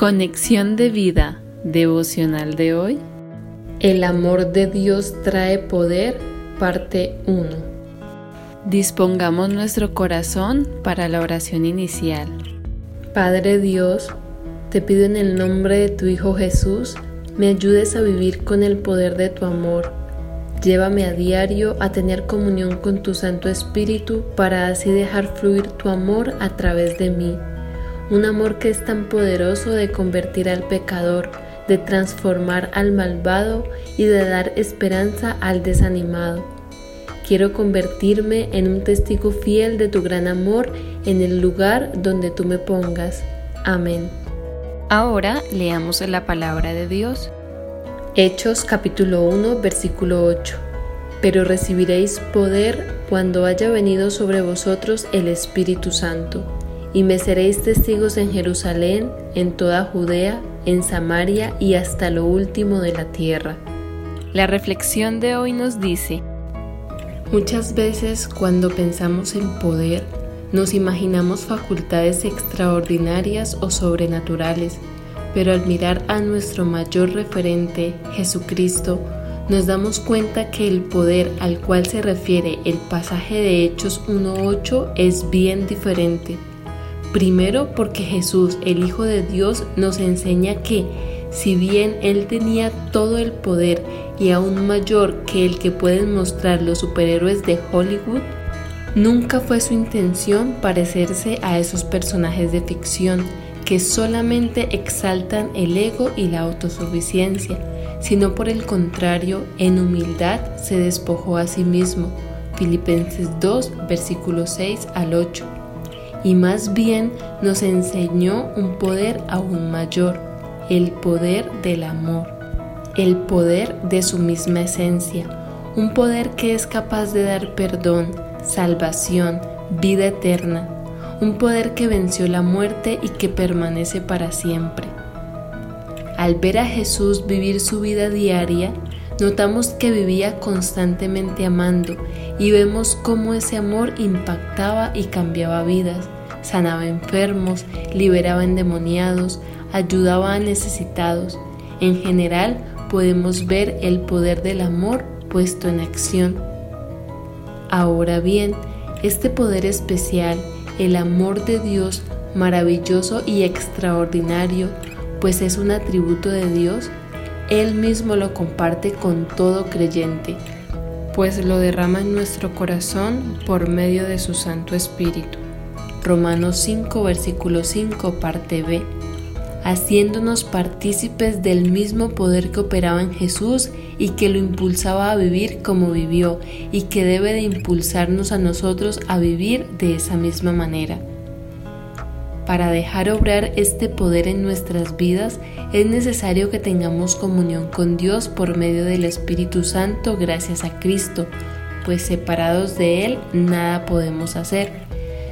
Conexión de vida devocional de hoy. El amor de Dios trae poder, parte 1. Dispongamos nuestro corazón para la oración inicial. Padre Dios, te pido en el nombre de tu Hijo Jesús, me ayudes a vivir con el poder de tu amor. Llévame a diario a tener comunión con tu Santo Espíritu para así dejar fluir tu amor a través de mí un amor que es tan poderoso de convertir al pecador, de transformar al malvado y de dar esperanza al desanimado. Quiero convertirme en un testigo fiel de tu gran amor en el lugar donde tú me pongas. Amén. Ahora leamos la palabra de Dios. Hechos capítulo 1 versículo 8. Pero recibiréis poder cuando haya venido sobre vosotros el Espíritu Santo y me seréis testigos en Jerusalén, en toda Judea, en Samaria y hasta lo último de la tierra. La reflexión de hoy nos dice, muchas veces cuando pensamos en poder, nos imaginamos facultades extraordinarias o sobrenaturales, pero al mirar a nuestro mayor referente, Jesucristo, nos damos cuenta que el poder al cual se refiere el pasaje de Hechos 1.8 es bien diferente Primero porque Jesús, el Hijo de Dios, nos enseña que si bien Él tenía todo el poder y aún mayor que el que pueden mostrar los superhéroes de Hollywood, nunca fue su intención parecerse a esos personajes de ficción que solamente exaltan el ego y la autosuficiencia, sino por el contrario, en humildad se despojó a sí mismo. Filipenses 2, versículos 6 al 8 y más bien nos enseñó un poder aún mayor, el poder del amor, el poder de su misma esencia, un poder que es capaz de dar perdón, salvación, vida eterna, un poder que venció la muerte y que permanece para siempre. Al ver a Jesús vivir su vida diaria, notamos que vivía constantemente amando y vemos cómo ese amor impactaba y cambiaba vidas, sanaba enfermos, liberaba endemoniados, ayudaba a necesitados. En general podemos ver el poder del amor puesto en acción. Ahora bien, este poder especial, el amor de Dios, maravilloso y extraordinario, pues es un atributo de Dios, Él mismo lo comparte con todo creyente pues lo derrama en nuestro corazón por medio de su Santo Espíritu. Romanos 5, versículo 5, parte B, haciéndonos partícipes del mismo poder que operaba en Jesús y que lo impulsaba a vivir como vivió y que debe de impulsarnos a nosotros a vivir de esa misma manera. Para dejar obrar este poder en nuestras vidas es necesario que tengamos comunión con Dios por medio del Espíritu Santo gracias a Cristo, pues separados de Él nada podemos hacer.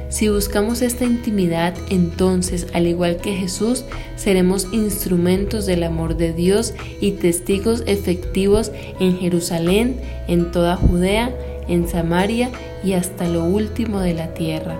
Si buscamos esta intimidad, entonces, al igual que Jesús, seremos instrumentos del amor de Dios y testigos efectivos en Jerusalén, en toda Judea, en Samaria y hasta lo último de la tierra.